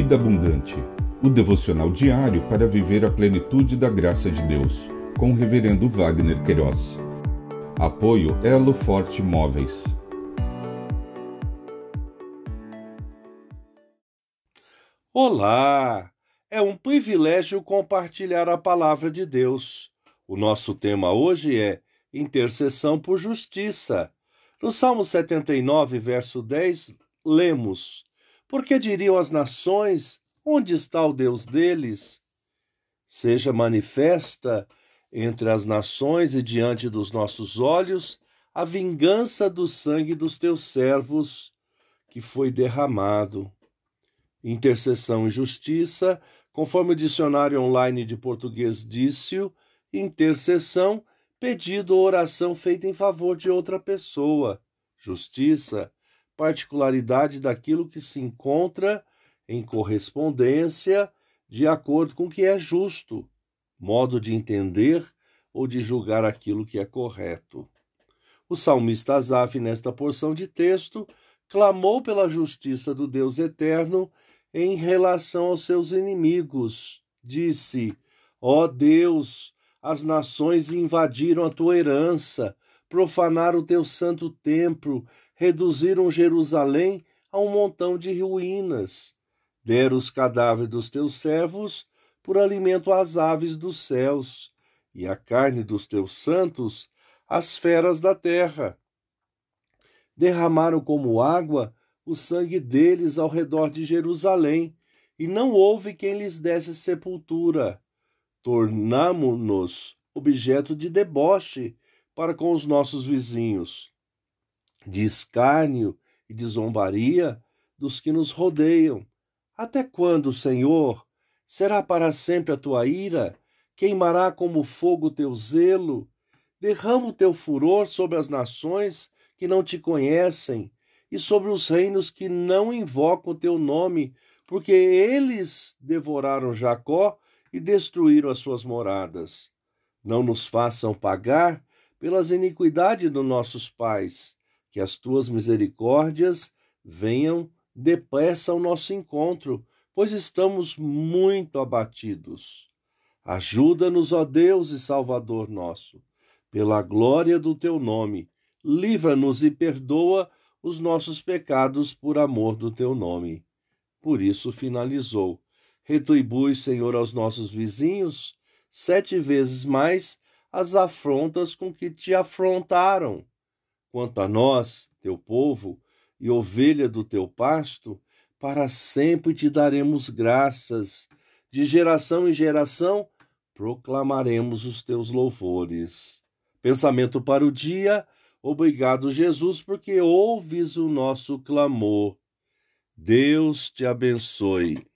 Vida Abundante, o devocional diário para viver a plenitude da graça de Deus, com o Reverendo Wagner Queiroz. Apoio Elo Forte Móveis. Olá! É um privilégio compartilhar a palavra de Deus. O nosso tema hoje é intercessão por justiça. No Salmo 79, verso 10, lemos: porque diriam as nações: onde está o Deus deles? Seja manifesta entre as nações e diante dos nossos olhos a vingança do sangue dos teus servos que foi derramado. Intercessão e justiça, conforme o dicionário online de português disse, intercessão, pedido ou oração feita em favor de outra pessoa. Justiça, particularidade daquilo que se encontra em correspondência de acordo com o que é justo, modo de entender ou de julgar aquilo que é correto. O salmista Asaf, nesta porção de texto, clamou pela justiça do Deus eterno em relação aos seus inimigos. Disse: Ó oh Deus, as nações invadiram a tua herança, profanaram o teu santo templo, reduziram Jerusalém a um montão de ruínas. Deram os cadáveres dos teus servos por alimento às aves dos céus, e a carne dos teus santos às feras da terra. Derramaram como água o sangue deles ao redor de Jerusalém, e não houve quem lhes desse sepultura. Tornamo-nos objeto de deboche para com os nossos vizinhos de escárnio e de zombaria dos que nos rodeiam. Até quando, Senhor? Será para sempre a tua ira? Queimará como fogo teu zelo? Derrama o teu furor sobre as nações que não te conhecem e sobre os reinos que não invocam o teu nome, porque eles devoraram Jacó e destruíram as suas moradas. Não nos façam pagar pelas iniquidades dos nossos pais que as tuas misericórdias venham depressa ao nosso encontro, pois estamos muito abatidos. Ajuda-nos, ó Deus e Salvador nosso, pela glória do teu nome. Livra-nos e perdoa os nossos pecados por amor do teu nome. Por isso finalizou: Retribui, Senhor, aos nossos vizinhos sete vezes mais as afrontas com que te afrontaram Quanto a nós, teu povo e ovelha do teu pasto, para sempre te daremos graças, de geração em geração proclamaremos os teus louvores. Pensamento para o dia. Obrigado, Jesus, porque ouves o nosso clamor. Deus te abençoe.